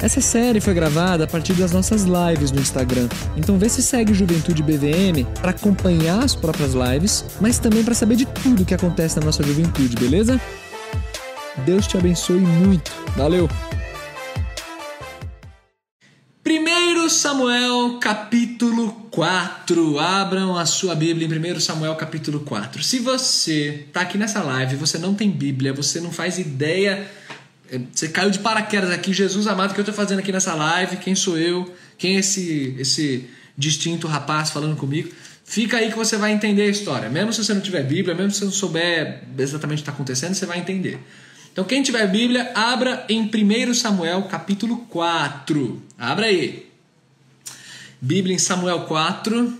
Essa série foi gravada a partir das nossas lives no Instagram. Então vê se segue Juventude BVM para acompanhar as próprias lives, mas também para saber de tudo que acontece na nossa juventude, beleza? Deus te abençoe muito. Valeu. 1 Samuel capítulo 4. Abram a sua Bíblia em 1 Samuel capítulo 4. Se você está aqui nessa live, você não tem Bíblia, você não faz ideia você caiu de paraquedas aqui, Jesus amado, o que eu estou fazendo aqui nessa live? Quem sou eu? Quem é esse, esse distinto rapaz falando comigo? Fica aí que você vai entender a história. Mesmo se você não tiver Bíblia, mesmo se você não souber exatamente o que está acontecendo, você vai entender. Então, quem tiver Bíblia, abra em 1 Samuel capítulo 4. Abra aí. Bíblia em Samuel 4.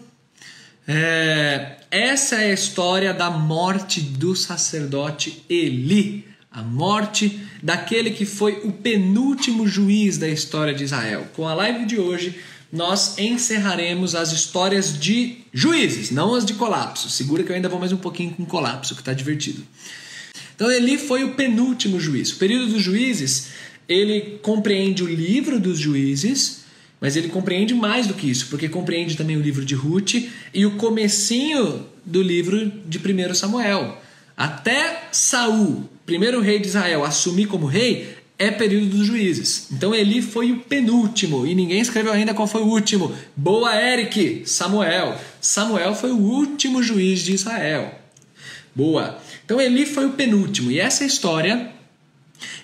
É, essa é a história da morte do sacerdote Eli a morte daquele que foi o penúltimo juiz da história de Israel. Com a live de hoje, nós encerraremos as histórias de juízes, não as de colapso. Segura que eu ainda vou mais um pouquinho com colapso, que está divertido. Então, Eli foi o penúltimo juiz. O período dos juízes, ele compreende o livro dos juízes, mas ele compreende mais do que isso, porque compreende também o livro de Ruth e o comecinho do livro de 1 Samuel. Até Saul, primeiro rei de Israel, assumir como rei, é período dos juízes. Então Eli foi o penúltimo e ninguém escreveu ainda qual foi o último. Boa, Eric! Samuel. Samuel foi o último juiz de Israel. Boa. Então Eli foi o penúltimo e essa história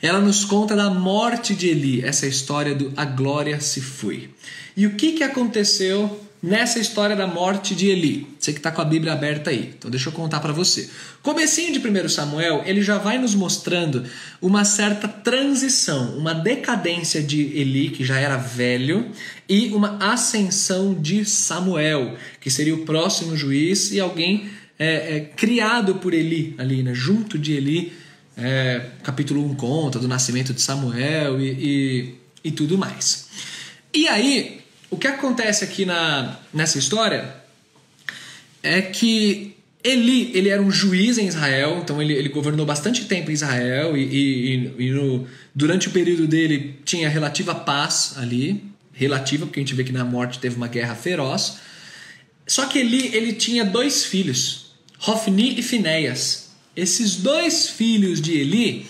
ela nos conta da morte de Eli, essa história do a glória se foi. E o que, que aconteceu nessa história da morte de Eli. Você que está com a Bíblia aberta aí. Então deixa eu contar para você. Comecinho de 1 Samuel, ele já vai nos mostrando uma certa transição, uma decadência de Eli, que já era velho, e uma ascensão de Samuel, que seria o próximo juiz e alguém é, é, criado por Eli ali, né? junto de Eli. É, capítulo 1 conta do nascimento de Samuel e, e, e tudo mais. E aí, o que acontece aqui na, nessa história é que Eli ele era um juiz em Israel, então ele, ele governou bastante tempo em Israel e, e, e no, durante o período dele tinha relativa paz ali, relativa, porque a gente vê que na morte teve uma guerra feroz. Só que Eli ele tinha dois filhos, Hofni e Finéias. Esses dois filhos de Eli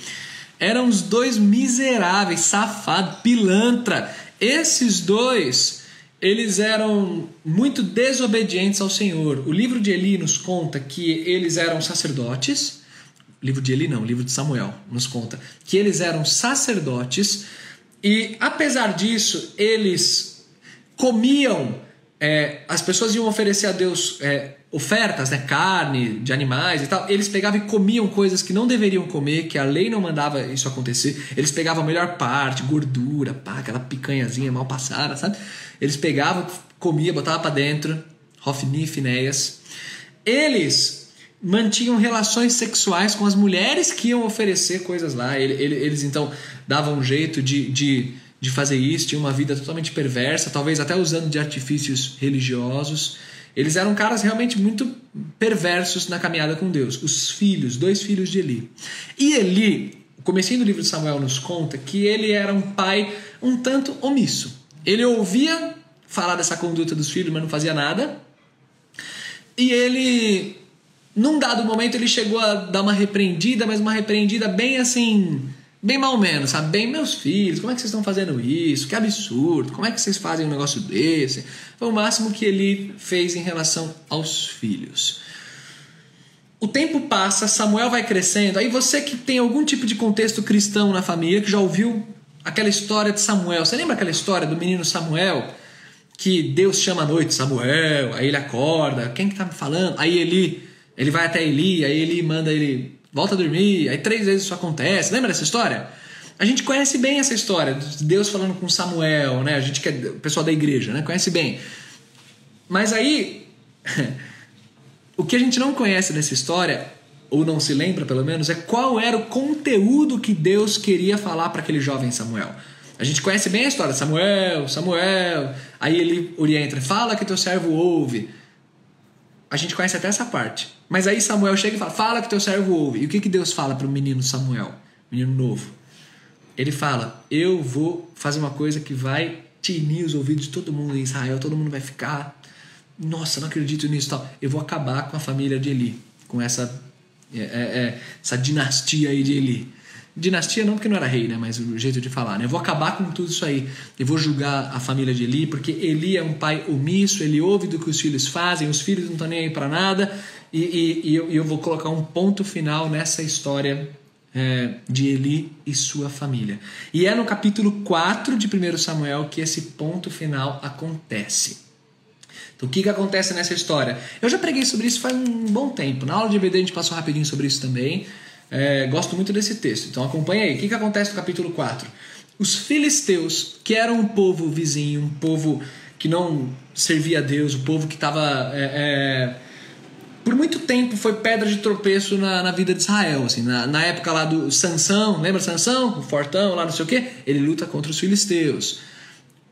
eram os dois miseráveis, safado, pilantra. Esses dois eles eram muito desobedientes ao Senhor. O livro de Eli nos conta que eles eram sacerdotes. Livro de Eli não, livro de Samuel nos conta que eles eram sacerdotes e apesar disso eles comiam. É, as pessoas iam oferecer a Deus é, ofertas, né, carne de animais e tal, eles pegavam e comiam coisas que não deveriam comer, que a lei não mandava isso acontecer. Eles pegavam a melhor parte, gordura, pá, aquela picanhazinha mal passada, sabe? Eles pegavam, comia, botava para dentro, Hofni e Finéias. Eles mantinham relações sexuais com as mulheres que iam oferecer coisas lá. Eles, então davam um jeito de, de, de fazer isso, tinham uma vida totalmente perversa, talvez até usando de artifícios religiosos. Eles eram caras realmente muito perversos na caminhada com Deus. Os filhos, dois filhos de Eli. E Eli, o livro de Samuel nos conta que ele era um pai um tanto omisso. Ele ouvia falar dessa conduta dos filhos, mas não fazia nada. E ele, num dado momento, ele chegou a dar uma repreendida, mas uma repreendida bem assim, bem mal menos, sabe? Bem, meus filhos, como é que vocês estão fazendo isso? Que absurdo, como é que vocês fazem um negócio desse? Foi o máximo que ele fez em relação aos filhos. O tempo passa, Samuel vai crescendo. Aí você que tem algum tipo de contexto cristão na família, que já ouviu aquela história de Samuel. Você lembra aquela história do menino Samuel? Que Deus chama à noite Samuel, aí ele acorda, quem que tá me falando? Aí ele, ele vai até Eli, aí ele manda ele volta a dormir, aí três vezes isso acontece. Lembra dessa história? A gente conhece bem essa história, Deus falando com Samuel, né? A gente que é o pessoal da igreja, né? Conhece bem. Mas aí o que a gente não conhece nessa história, ou não se lembra pelo menos, é qual era o conteúdo que Deus queria falar para aquele jovem Samuel. A gente conhece bem a história, Samuel, Samuel, aí ele orienta, fala que teu servo ouve. A gente conhece até essa parte. Mas aí Samuel chega e fala, fala que teu servo ouve. E o que, que Deus fala para o menino Samuel, menino novo? Ele fala, eu vou fazer uma coisa que vai tinir os ouvidos de todo mundo em Israel, todo mundo vai ficar nossa, não acredito nisso tal. Eu vou acabar com a família de Eli, com essa, é, é, é, essa dinastia aí de Eli. Dinastia não porque não era rei, né? Mas o jeito de falar, né? Eu vou acabar com tudo isso aí. Eu vou julgar a família de Eli, porque Eli é um pai omisso, ele ouve do que os filhos fazem, os filhos não estão nem aí para nada, e, e, e, eu, eu, vou colocar um ponto final nessa história é, de Eli e sua família. E é no capítulo 4 de 1 Samuel que esse ponto final acontece. Então, o que, que acontece nessa história? Eu já preguei sobre isso faz um bom tempo. Na aula de EBD a gente passou rapidinho sobre isso também. É, gosto muito desse texto. Então acompanha aí. O que, que acontece no capítulo 4? Os filisteus, que eram um povo vizinho, um povo que não servia a Deus, o um povo que estava. É, é, por muito tempo foi pedra de tropeço na, na vida de Israel. Assim, na, na época lá do Sansão, lembra Sansão? O fortão lá, não sei o quê? Ele luta contra os filisteus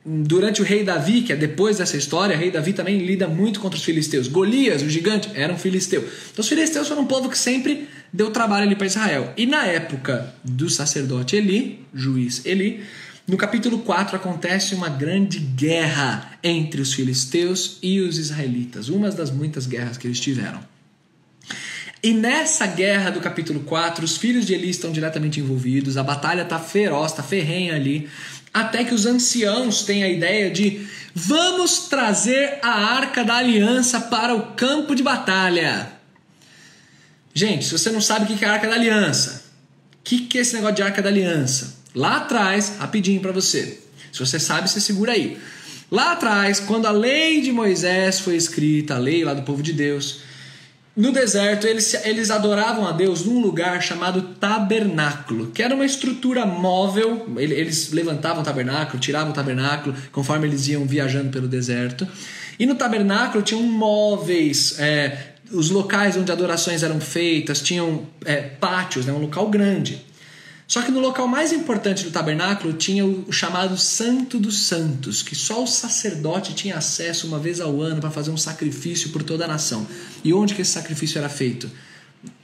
durante o rei Davi, que é depois dessa história, o rei Davi também lida muito contra os filisteus. Golias, o gigante, era um filisteu. Então os filisteus foram um povo que sempre deu trabalho ali para Israel. E na época do sacerdote Eli, juiz Eli, no capítulo 4 acontece uma grande guerra entre os filisteus e os israelitas, uma das muitas guerras que eles tiveram. E nessa guerra do capítulo 4, os filhos de Eli estão diretamente envolvidos, a batalha está feroz, está ferrenha ali. Até que os anciãos têm a ideia de vamos trazer a arca da aliança para o campo de batalha. Gente, se você não sabe o que é a arca da aliança, o que é esse negócio de arca da aliança? Lá atrás, rapidinho para você. Se você sabe, você segura aí. Lá atrás, quando a lei de Moisés foi escrita, a lei lá do povo de Deus, no deserto, eles, eles adoravam a Deus num lugar chamado tabernáculo, que era uma estrutura móvel. Eles levantavam o tabernáculo, tiravam o tabernáculo, conforme eles iam viajando pelo deserto. E no tabernáculo tinham móveis, é, os locais onde adorações eram feitas, tinham é, pátios, né, um local grande. Só que no local mais importante do tabernáculo tinha o chamado Santo dos Santos, que só o sacerdote tinha acesso uma vez ao ano para fazer um sacrifício por toda a nação. E onde que esse sacrifício era feito?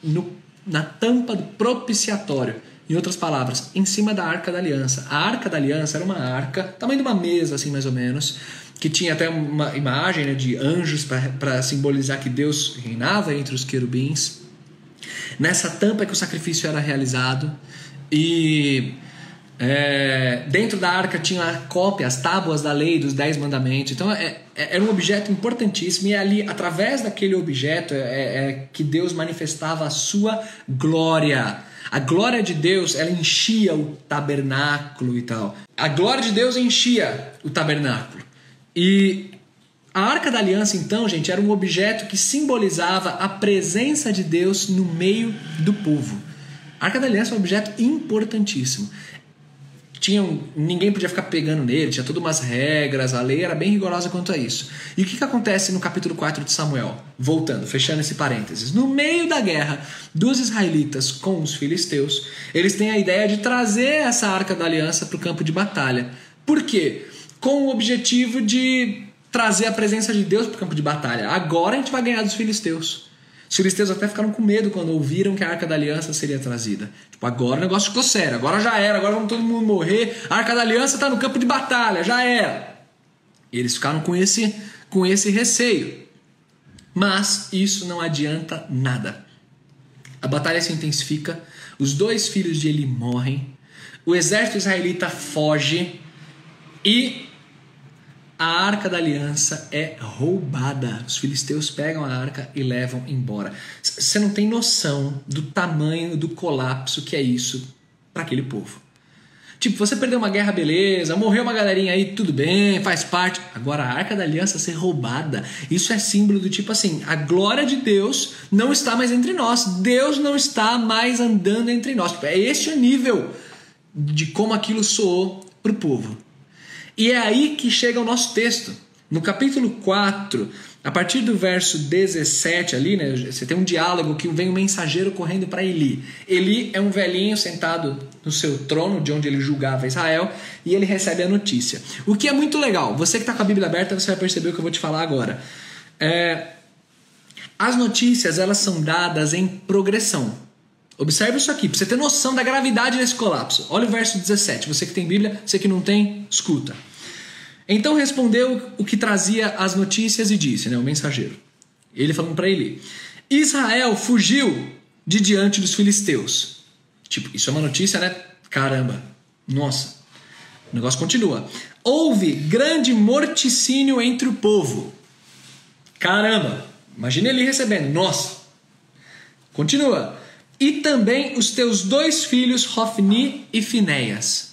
No, na tampa do propiciatório. Em outras palavras, em cima da Arca da Aliança. A Arca da Aliança era uma arca, tamanho de uma mesa, assim mais ou menos, que tinha até uma imagem né, de anjos para simbolizar que Deus reinava entre os querubins. Nessa tampa é que o sacrifício era realizado. E é, dentro da arca tinha a cópia, as tábuas da lei dos dez mandamentos. Então é, é, era um objeto importantíssimo e é ali, através daquele objeto, é, é, que Deus manifestava a sua glória. A glória de Deus, ela enchia o tabernáculo e tal. A glória de Deus enchia o tabernáculo. E a Arca da Aliança, então, gente, era um objeto que simbolizava a presença de Deus no meio do povo. A Arca da Aliança é um objeto importantíssimo. Tinha ninguém podia ficar pegando nele, tinha todas umas regras, a lei era bem rigorosa quanto a isso. E o que, que acontece no capítulo 4 de Samuel? Voltando, fechando esse parênteses. No meio da guerra dos israelitas com os filisteus, eles têm a ideia de trazer essa arca da aliança para o campo de batalha. Por quê? Com o objetivo de trazer a presença de Deus para o campo de batalha. Agora a gente vai ganhar dos filisteus. Os filisteus até ficaram com medo quando ouviram que a Arca da Aliança seria trazida. Tipo, agora o negócio ficou sério, agora já era, agora vamos todo mundo morrer. A Arca da Aliança está no campo de batalha, já era. Eles ficaram com esse, com esse receio. Mas isso não adianta nada. A batalha se intensifica, os dois filhos de Eli morrem, o exército israelita foge e a arca da aliança é roubada. Os filisteus pegam a arca e levam embora. Você não tem noção do tamanho do colapso que é isso para aquele povo. Tipo, você perdeu uma guerra, beleza, morreu uma galerinha aí, tudo bem, faz parte. Agora, a arca da aliança ser roubada, isso é símbolo do tipo assim: a glória de Deus não está mais entre nós, Deus não está mais andando entre nós. Tipo, é este o nível de como aquilo soou para o povo. E é aí que chega o nosso texto. No capítulo 4, a partir do verso 17 ali, né, você tem um diálogo que vem um mensageiro correndo para Eli. Eli é um velhinho sentado no seu trono, de onde ele julgava Israel, e ele recebe a notícia. O que é muito legal, você que está com a Bíblia aberta, você vai perceber o que eu vou te falar agora. É, as notícias elas são dadas em progressão. Observe isso aqui, para você ter noção da gravidade desse colapso. Olha o verso 17. Você que tem Bíblia, você que não tem, escuta. Então respondeu o que trazia as notícias e disse, né, o mensageiro. Ele falando para ele: Israel fugiu de diante dos filisteus. Tipo, isso é uma notícia, né? Caramba. Nossa. O negócio continua. Houve grande morticínio entre o povo. Caramba. Imagine ele recebendo. Nossa. Continua. E também os teus dois filhos, Hofni e Finéias,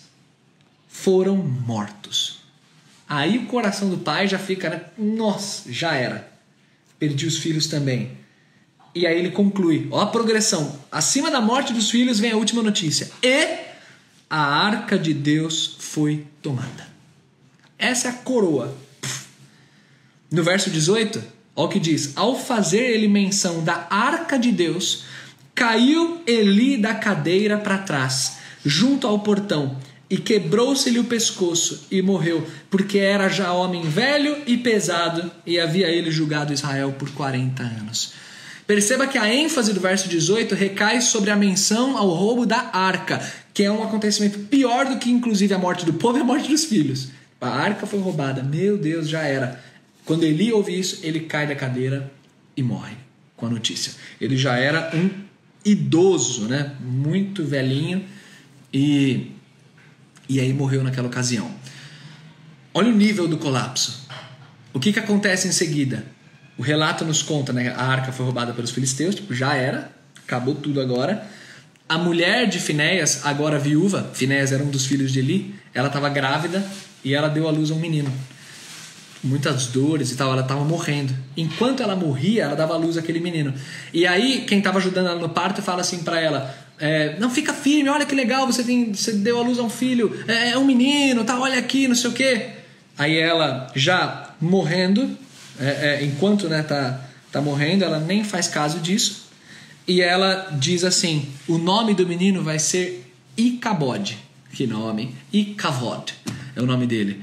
foram mortos. Aí o coração do pai já fica, né? Nossa, já era. Perdi os filhos também. E aí ele conclui: ó, a progressão. Acima da morte dos filhos vem a última notícia. E a arca de Deus foi tomada. Essa é a coroa. No verso 18, olha o que diz: Ao fazer ele menção da arca de Deus, caiu Eli da cadeira para trás, junto ao portão e quebrou-se-lhe o pescoço e morreu, porque era já homem velho e pesado e havia ele julgado Israel por 40 anos. Perceba que a ênfase do verso 18 recai sobre a menção ao roubo da arca, que é um acontecimento pior do que inclusive a morte do povo e a morte dos filhos. A arca foi roubada, meu Deus, já era. Quando Eli ouve isso, ele cai da cadeira e morre com a notícia. Ele já era um idoso, né? Muito velhinho e e aí morreu naquela ocasião. Olha o nível do colapso. O que, que acontece em seguida? O relato nos conta, né? A arca foi roubada pelos filisteus, tipo, já era, acabou tudo agora. A mulher de Finéias, agora viúva, Finéias era um dos filhos de Eli, ela estava grávida e ela deu à luz a um menino. Muitas dores e tal, ela estava morrendo. Enquanto ela morria, ela dava à luz àquele menino. E aí, quem estava ajudando ela no parto fala assim para ela: é, não, fica firme, olha que legal, você, tem, você deu a luz a um filho, é, é um menino, tá, olha aqui, não sei o quê. Aí ela, já morrendo, é, é, enquanto né, tá, tá morrendo, ela nem faz caso disso. E ela diz assim: o nome do menino vai ser Icabod. Que nome? Icavod é o nome dele.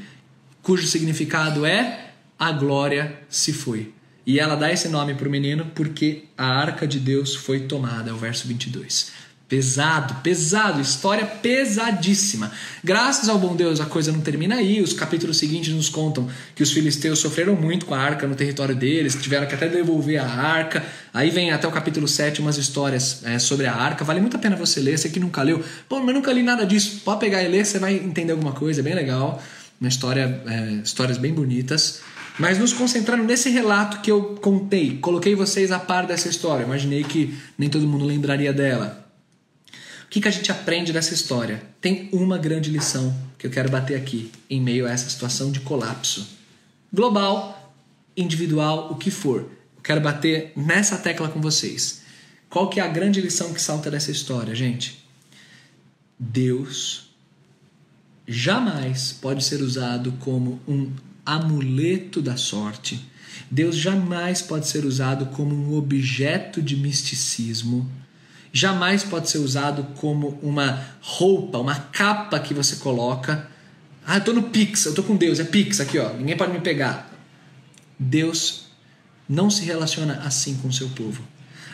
Cujo significado é a glória se foi. E ela dá esse nome para o menino porque a arca de Deus foi tomada, é o verso 22. Pesado, pesado, história pesadíssima. Graças ao bom Deus, a coisa não termina aí. Os capítulos seguintes nos contam que os filisteus sofreram muito com a arca no território deles, tiveram que até devolver a arca. Aí vem até o capítulo 7 umas histórias é, sobre a arca. Vale muito a pena você ler. Você que nunca leu, pô, mas nunca li nada disso. Pode pegar e ler, você vai entender alguma coisa, é bem legal. Uma história, é, histórias bem bonitas. Mas nos concentrando nesse relato que eu contei, coloquei vocês a par dessa história. Imaginei que nem todo mundo lembraria dela que, que a gente aprende dessa história? Tem uma grande lição que eu quero bater aqui, em meio a essa situação de colapso. Global, individual, o que for. Eu quero bater nessa tecla com vocês. Qual que é a grande lição que salta dessa história, gente? Deus jamais pode ser usado como um amuleto da sorte. Deus jamais pode ser usado como um objeto de misticismo jamais pode ser usado como uma roupa, uma capa que você coloca. Ah, eu tô no Pix, eu tô com Deus, é Pix aqui, ó. Ninguém pode me pegar. Deus não se relaciona assim com o seu povo.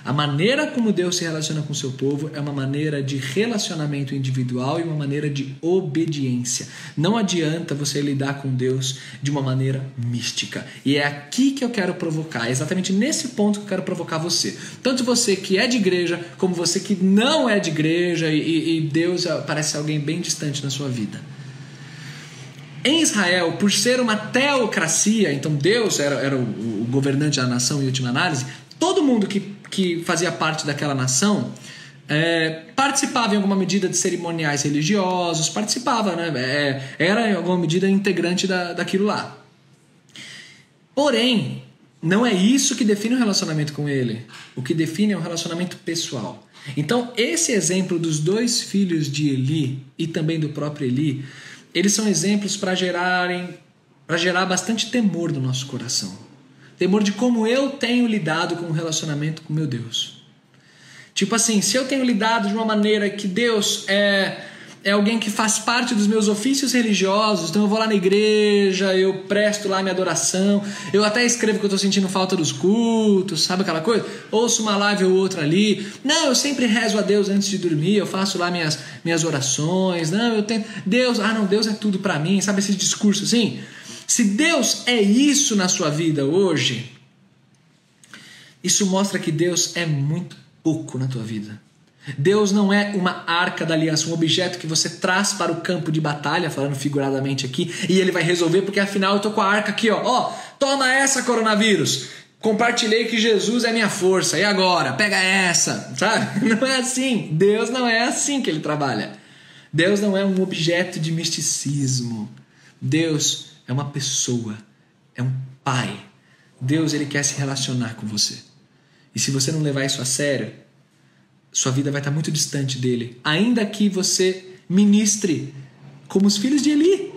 A maneira como Deus se relaciona com seu povo é uma maneira de relacionamento individual e uma maneira de obediência. Não adianta você lidar com Deus de uma maneira mística. E é aqui que eu quero provocar, é exatamente nesse ponto que eu quero provocar você. Tanto você que é de igreja, como você que não é de igreja e, e Deus parece alguém bem distante na sua vida. Em Israel, por ser uma teocracia, então Deus era, era o, o governante da nação em última análise, todo mundo que que fazia parte daquela nação é, participava em alguma medida de cerimoniais religiosos, participava, né? É, era em alguma medida integrante da, daquilo lá. Porém, não é isso que define o relacionamento com ele. O que define é o relacionamento pessoal. Então, esse exemplo dos dois filhos de Eli e também do próprio Eli, eles são exemplos para gerarem para gerar bastante temor no nosso coração. Temor de como eu tenho lidado com o relacionamento com meu Deus. Tipo assim, se eu tenho lidado de uma maneira que Deus é é alguém que faz parte dos meus ofícios religiosos, então eu vou lá na igreja, eu presto lá minha adoração, eu até escrevo que eu estou sentindo falta dos cultos, sabe aquela coisa? Ouço uma live ou outra ali. Não, eu sempre rezo a Deus antes de dormir, eu faço lá minhas, minhas orações. Não, eu tenho. Deus, ah, não, Deus é tudo para mim, sabe esse discurso assim? Se Deus é isso na sua vida hoje, isso mostra que Deus é muito pouco na tua vida. Deus não é uma arca da aliança, um objeto que você traz para o campo de batalha, falando figuradamente aqui, e ele vai resolver, porque afinal eu tô com a arca aqui, ó. Ó, toma essa, coronavírus. Compartilhei que Jesus é minha força. E agora? Pega essa, sabe? Não é assim. Deus não é assim que ele trabalha. Deus não é um objeto de misticismo. Deus é uma pessoa, é um pai. Deus ele quer se relacionar com você. E se você não levar isso a sério, sua vida vai estar muito distante dele, ainda que você ministre como os filhos de Eli.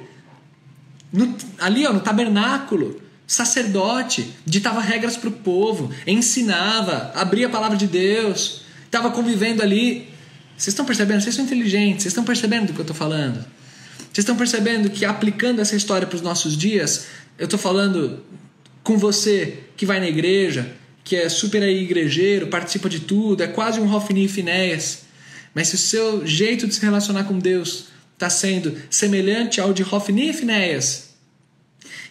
No, ali, ó, no tabernáculo, sacerdote, ditava regras para o povo, ensinava, abria a palavra de Deus, estava convivendo ali. Vocês estão percebendo? Vocês são inteligentes, vocês estão percebendo do que eu estou falando? Vocês estão percebendo que aplicando essa história para os nossos dias, eu estou falando com você que vai na igreja, que é super igrejeiro, participa de tudo, é quase um Hofni e Finéias. Mas se o seu jeito de se relacionar com Deus está sendo semelhante ao de Hofni e Finéias,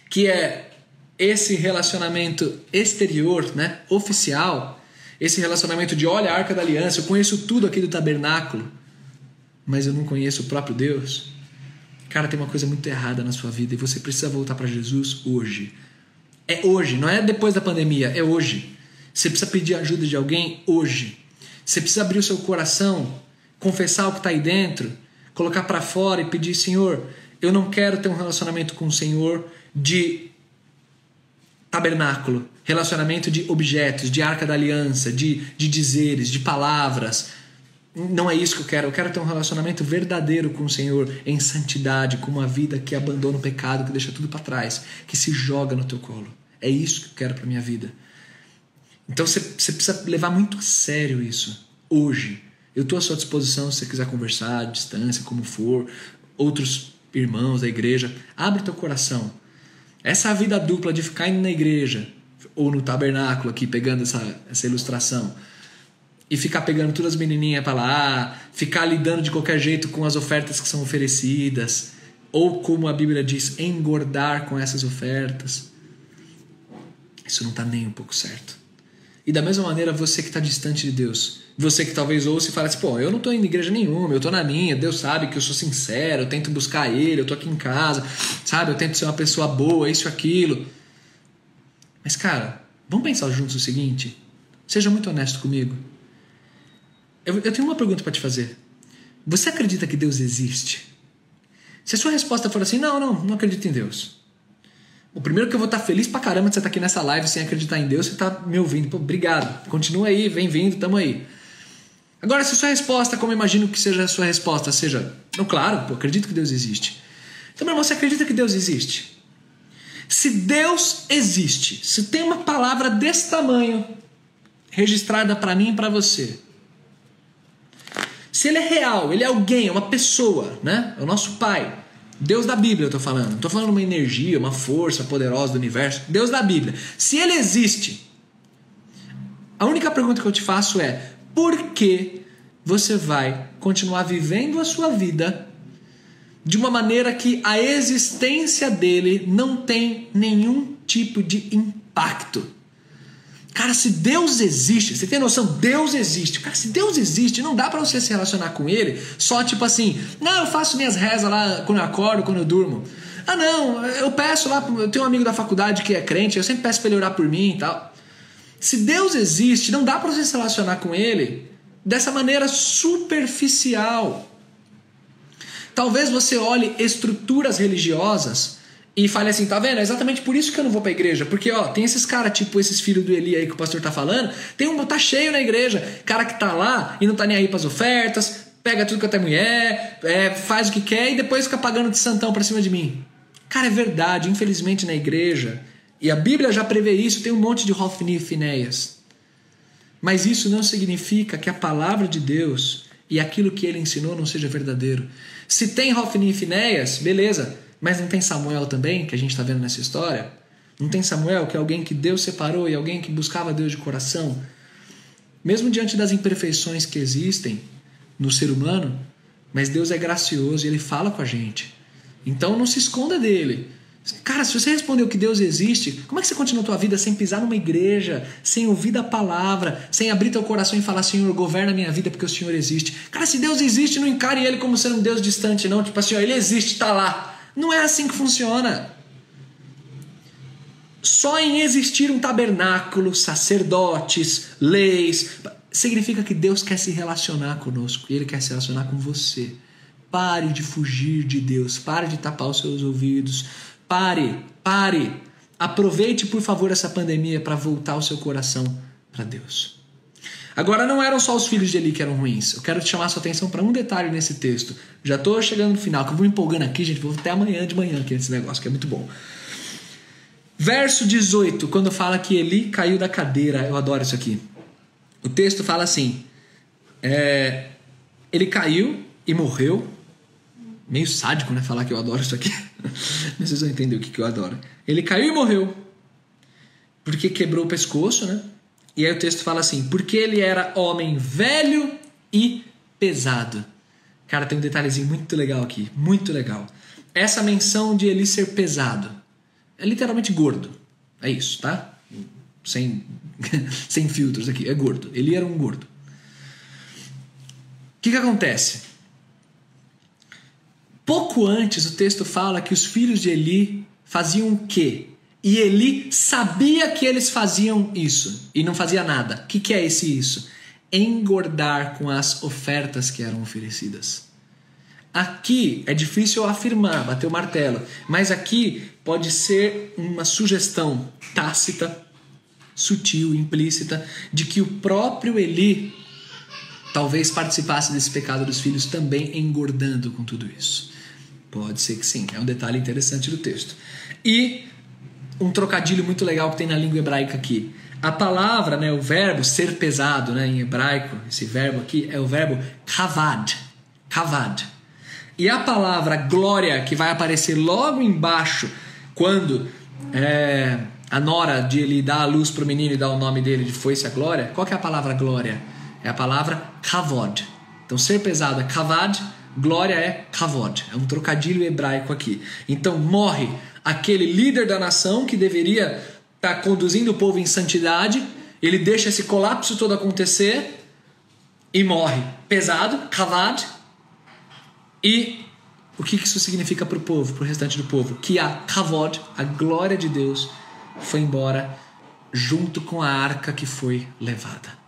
que é esse relacionamento exterior, né, oficial, esse relacionamento de olha a arca da aliança, eu conheço tudo aqui do tabernáculo, mas eu não conheço o próprio Deus. Cara, tem uma coisa muito errada na sua vida e você precisa voltar para Jesus hoje. É hoje, não é depois da pandemia, é hoje. Você precisa pedir ajuda de alguém hoje. Você precisa abrir o seu coração, confessar o que está aí dentro, colocar para fora e pedir: Senhor, eu não quero ter um relacionamento com o Senhor de tabernáculo, relacionamento de objetos, de arca da aliança, de, de dizeres, de palavras. Não é isso que eu quero. Eu quero ter um relacionamento verdadeiro com o Senhor, em santidade, com uma vida que abandona o pecado, que deixa tudo para trás, que se joga no teu colo. É isso que eu quero para minha vida. Então você, você precisa levar muito a sério isso. Hoje. Eu estou à sua disposição se você quiser conversar à distância, como for. Outros irmãos da igreja. Abre teu coração. Essa vida dupla de ficar indo na igreja ou no tabernáculo aqui, pegando essa, essa ilustração, e ficar pegando todas as menininhas para lá, ficar lidando de qualquer jeito com as ofertas que são oferecidas, ou como a Bíblia diz, engordar com essas ofertas. Isso não está nem um pouco certo. E da mesma maneira, você que está distante de Deus, você que talvez ouça e fale assim, pô, eu não estou indo em igreja nenhuma, eu estou na minha, Deus sabe que eu sou sincero, eu tento buscar Ele, eu estou aqui em casa, sabe, eu tento ser uma pessoa boa, isso aquilo. Mas, cara, vamos pensar juntos o seguinte, seja muito honesto comigo. Eu, eu tenho uma pergunta para te fazer. Você acredita que Deus existe? Se a sua resposta for assim, não, não, não acredito em Deus. O primeiro que eu vou estar feliz pra caramba de você estar aqui nessa live sem acreditar em Deus, você está me ouvindo. Pô, obrigado. Continua aí, vem vindo, tamo aí. Agora, se a sua resposta, como eu imagino que seja a sua resposta, seja, não, claro, pô, acredito que Deus existe. Então, meu irmão, você acredita que Deus existe? Se Deus existe, se tem uma palavra desse tamanho registrada para mim e para você, se ele é real, ele é alguém, é uma pessoa, né? É o nosso Pai. Deus da Bíblia eu estou falando. Não estou falando uma energia, uma força poderosa do universo. Deus da Bíblia. Se ele existe, a única pergunta que eu te faço é: por que você vai continuar vivendo a sua vida de uma maneira que a existência dele não tem nenhum tipo de impacto? Cara, se Deus existe, você tem noção? Deus existe. Cara, se Deus existe, não dá para você se relacionar com Ele só tipo assim, não, eu faço minhas rezas lá quando eu acordo, quando eu durmo. Ah, não, eu peço lá, eu tenho um amigo da faculdade que é crente, eu sempre peço para ele orar por mim e tal. Se Deus existe, não dá para você se relacionar com Ele dessa maneira superficial. Talvez você olhe estruturas religiosas e fale assim, tá vendo? É exatamente por isso que eu não vou pra igreja. Porque, ó, tem esses caras, tipo esses filhos do Eli aí que o pastor tá falando, tem um, tá cheio na igreja. Cara que tá lá e não tá nem aí pras ofertas, pega tudo que até mulher, é, faz o que quer e depois fica pagando de santão pra cima de mim. Cara, é verdade. Infelizmente na igreja, E a Bíblia já prevê isso, tem um monte de Hofni e Finéias. Mas isso não significa que a palavra de Deus e aquilo que ele ensinou não seja verdadeiro. Se tem Hofni e Finéias, beleza, mas não tem Samuel também, que a gente está vendo nessa história? Não tem Samuel, que é alguém que Deus separou e alguém que buscava Deus de coração? Mesmo diante das imperfeições que existem no ser humano, mas Deus é gracioso e ele fala com a gente. Então não se esconda dele. Cara, se você respondeu que Deus existe, como é que você continua a tua vida sem pisar numa igreja, sem ouvir da palavra, sem abrir teu coração e falar, Senhor, governa a minha vida porque o Senhor existe? Cara, se Deus existe, não encare ele como sendo um Deus distante, não. Tipo assim, ó, ele existe, tá lá. Não é assim que funciona. Só em existir um tabernáculo, sacerdotes, leis, significa que Deus quer se relacionar conosco e ele quer se relacionar com você. Pare de fugir de Deus, pare de tapar os seus ouvidos, Pare, pare. Aproveite, por favor, essa pandemia para voltar o seu coração para Deus. Agora, não eram só os filhos de Eli que eram ruins. Eu quero chamar sua atenção para um detalhe nesse texto. Já estou chegando no final, que eu vou empolgando aqui, gente. Vou até amanhã de manhã aqui nesse negócio, que é muito bom. Verso 18, quando fala que Eli caiu da cadeira. Eu adoro isso aqui. O texto fala assim: é, ele caiu e morreu meio sádico, né? Falar que eu adoro isso aqui. Mas vocês vão entender o que, que eu adoro. Ele caiu e morreu. Porque quebrou o pescoço, né? E aí o texto fala assim: porque ele era homem velho e pesado. Cara, tem um detalhezinho muito legal aqui. Muito legal. Essa menção de ele ser pesado. É literalmente gordo. É isso, tá? Sem, sem filtros aqui. É gordo. Ele era um gordo. O que, que acontece? Pouco antes o texto fala que os filhos de Eli faziam o quê? E Eli sabia que eles faziam isso e não fazia nada. O que, que é esse isso? Engordar com as ofertas que eram oferecidas. Aqui é difícil afirmar, bater o martelo, mas aqui pode ser uma sugestão tácita, sutil, implícita, de que o próprio Eli talvez participasse desse pecado dos filhos também engordando com tudo isso. Pode ser que sim, é um detalhe interessante do texto. E um trocadilho muito legal que tem na língua hebraica aqui. A palavra, né, o verbo ser pesado, né, em hebraico, esse verbo aqui é o verbo kavad. Kavad. E a palavra glória, que vai aparecer logo embaixo, quando é, a nora de ele dá a luz para o menino e dá o nome dele de foi-se a glória, qual que é a palavra glória? É a palavra kavod. Então, ser pesado é kavad, Glória é kavod, é um trocadilho hebraico aqui. Então morre aquele líder da nação que deveria estar tá conduzindo o povo em santidade, ele deixa esse colapso todo acontecer e morre. Pesado, kavad. E o que isso significa para o povo, para o restante do povo? Que a kavod, a glória de Deus, foi embora junto com a arca que foi levada.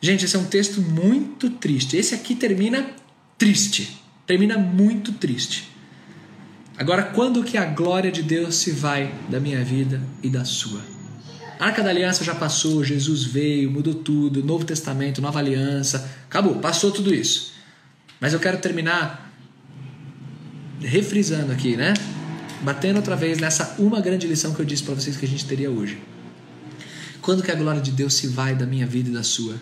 Gente, esse é um texto muito triste. Esse aqui termina triste. Termina muito triste. Agora, quando que a glória de Deus se vai da minha vida e da sua? A Arca da Aliança já passou, Jesus veio, mudou tudo, Novo Testamento, Nova Aliança, acabou, passou tudo isso. Mas eu quero terminar refrisando aqui, né? Batendo outra vez nessa uma grande lição que eu disse para vocês que a gente teria hoje. Quando que a glória de Deus se vai da minha vida e da sua?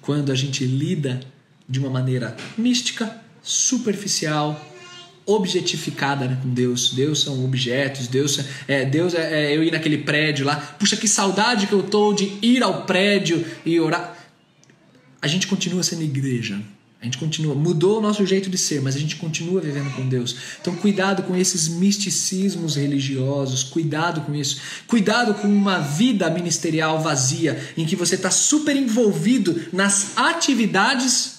Quando a gente lida de uma maneira mística, superficial, objetificada né, com Deus. Deus são objetos, Deus é, Deus é, é, eu ir naquele prédio lá. Puxa, que saudade que eu tô de ir ao prédio e orar. A gente continua sendo igreja. A gente continua, mudou o nosso jeito de ser, mas a gente continua vivendo com Deus. Então, cuidado com esses misticismos religiosos, cuidado com isso. Cuidado com uma vida ministerial vazia, em que você está super envolvido nas atividades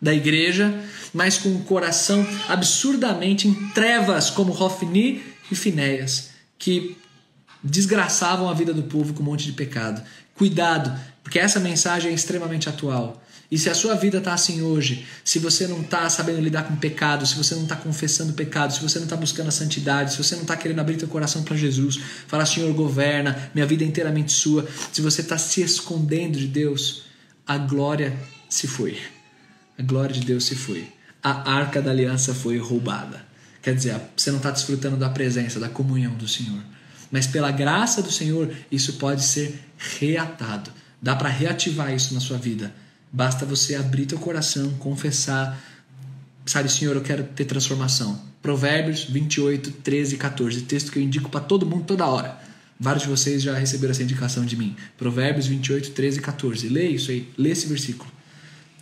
da igreja, mas com um coração absurdamente em trevas, como Hofni e Finéias, que desgraçavam a vida do povo com um monte de pecado. Cuidado, porque essa mensagem é extremamente atual. E se a sua vida está assim hoje, se você não está sabendo lidar com pecado, se você não está confessando pecado, se você não está buscando a santidade, se você não está querendo abrir teu coração para Jesus, falar Senhor governa, minha vida é inteiramente sua, se você está se escondendo de Deus, a glória se foi a glória de Deus se foi. A arca da aliança foi roubada. Quer dizer, você não está desfrutando da presença, da comunhão do Senhor. Mas pela graça do Senhor, isso pode ser reatado. Dá para reativar isso na sua vida. Basta você abrir teu coração, confessar, sabe, Senhor, eu quero ter transformação. Provérbios 28, 13 e 14, texto que eu indico para todo mundo toda hora. Vários de vocês já receberam essa indicação de mim. Provérbios 28, 13 e 14. Lê isso aí, lê esse versículo.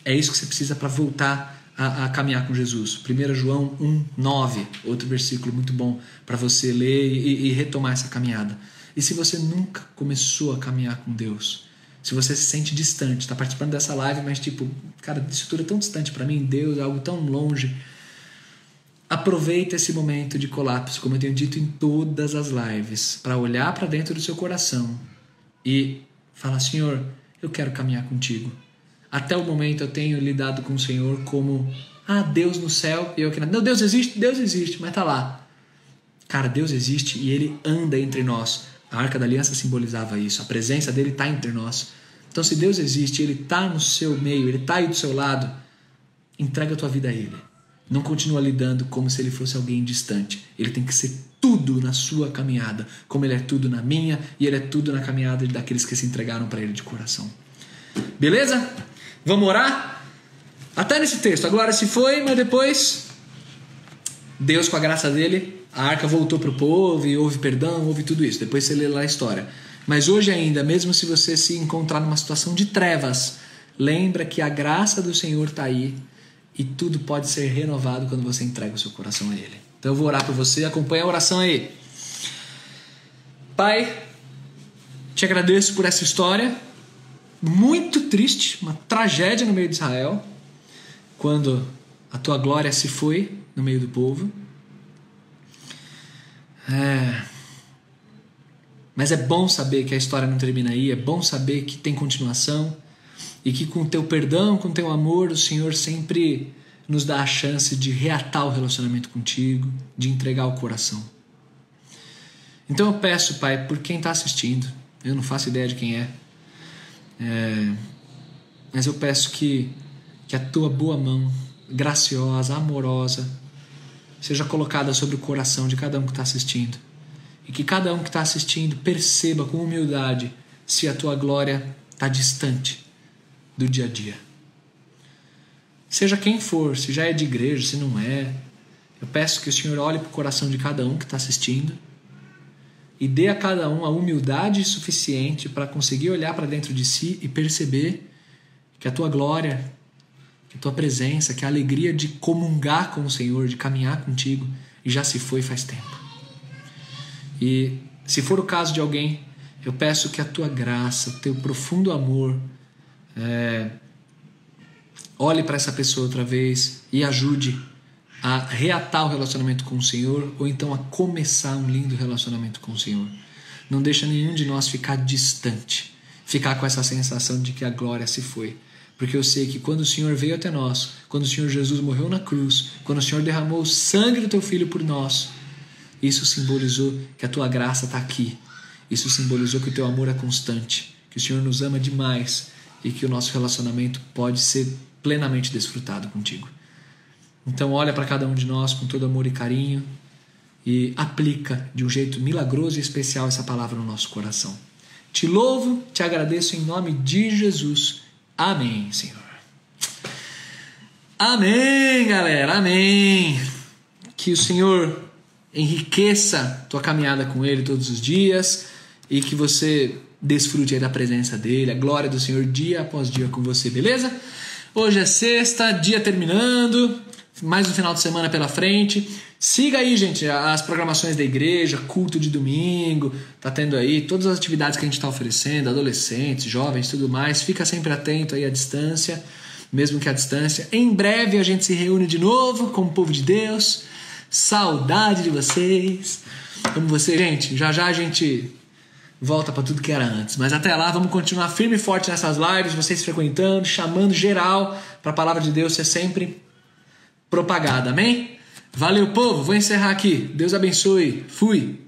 É isso que você precisa para voltar a, a, caminhar com Jesus. 1 João 1, 9, outro versículo muito bom para você ler e, e retomar essa caminhada. E se você nunca começou a caminhar com Deus, se você se sente distante, está participando dessa live, mas tipo, cara, isso tudo é tão distante para mim, Deus é algo tão longe. Aproveita esse momento de colapso, como eu tenho dito em todas as lives, para olhar para dentro do seu coração e falar: Senhor, eu quero caminhar contigo. Até o momento eu tenho lidado com o Senhor como ah, Deus no céu e eu aqui na. Não, Deus existe, Deus existe, mas tá lá. Cara, Deus existe e ele anda entre nós. A arca da aliança simbolizava isso. A presença dele está entre nós. Então, se Deus existe, ele está no seu meio, ele está aí do seu lado, entrega a tua vida a ele. Não continua lidando como se ele fosse alguém distante. Ele tem que ser tudo na sua caminhada, como ele é tudo na minha e ele é tudo na caminhada daqueles que se entregaram para ele de coração. Beleza? Vamos orar? Até nesse texto. A glória se foi, mas depois Deus, com a graça dele, a arca voltou para o povo e houve perdão, houve tudo isso. Depois você lê lá a história. Mas hoje ainda, mesmo se você se encontrar numa situação de trevas, lembra que a graça do Senhor está aí e tudo pode ser renovado quando você entrega o seu coração a Ele. Então eu vou orar por você, acompanha a oração aí. Pai, te agradeço por essa história muito triste, uma tragédia no meio de Israel, quando a tua glória se foi no meio do povo. É... Mas é bom saber que a história não termina aí, é bom saber que tem continuação e que com teu perdão, com teu amor, o Senhor sempre nos dá a chance de reatar o relacionamento contigo, de entregar o coração. Então eu peço, Pai, por quem está assistindo, eu não faço ideia de quem é, é, mas eu peço que, que a tua boa mão, graciosa, amorosa, seja colocada sobre o coração de cada um que está assistindo. E que cada um que está assistindo perceba com humildade se a tua glória está distante do dia a dia. Seja quem for, se já é de igreja, se não é, eu peço que o Senhor olhe para o coração de cada um que está assistindo e dê a cada um a humildade suficiente para conseguir olhar para dentro de si e perceber que a tua glória, que a tua presença, que a alegria de comungar com o Senhor, de caminhar contigo, já se foi faz tempo. E se for o caso de alguém, eu peço que a tua graça, o teu profundo amor, é, olhe para essa pessoa outra vez e ajude a reatar o relacionamento com o Senhor ou então a começar um lindo relacionamento com o Senhor. Não deixa nenhum de nós ficar distante, ficar com essa sensação de que a glória se foi. Porque eu sei que quando o Senhor veio até nós, quando o Senhor Jesus morreu na cruz, quando o Senhor derramou o sangue do teu filho por nós, isso simbolizou que a tua graça está aqui. Isso simbolizou que o teu amor é constante, que o Senhor nos ama demais e que o nosso relacionamento pode ser plenamente desfrutado contigo. Então, olha para cada um de nós com todo amor e carinho e aplica de um jeito milagroso e especial essa palavra no nosso coração. Te louvo, te agradeço em nome de Jesus. Amém, Senhor. Amém, galera. Amém. Que o Senhor enriqueça tua caminhada com Ele todos os dias e que você desfrute da presença dele, a glória do Senhor dia após dia com você, beleza? Hoje é sexta, dia terminando mais um final de semana pela frente. Siga aí, gente, as programações da igreja, culto de domingo, tá tendo aí todas as atividades que a gente está oferecendo, adolescentes, jovens, tudo mais. Fica sempre atento aí à distância, mesmo que à distância. Em breve a gente se reúne de novo com o povo de Deus. Saudade de vocês. Como você, gente, já já a gente volta para tudo que era antes. Mas até lá, vamos continuar firme e forte nessas lives, vocês frequentando, chamando geral para a palavra de Deus ser sempre propagada. Amém? Valeu, povo. Vou encerrar aqui. Deus abençoe. Fui.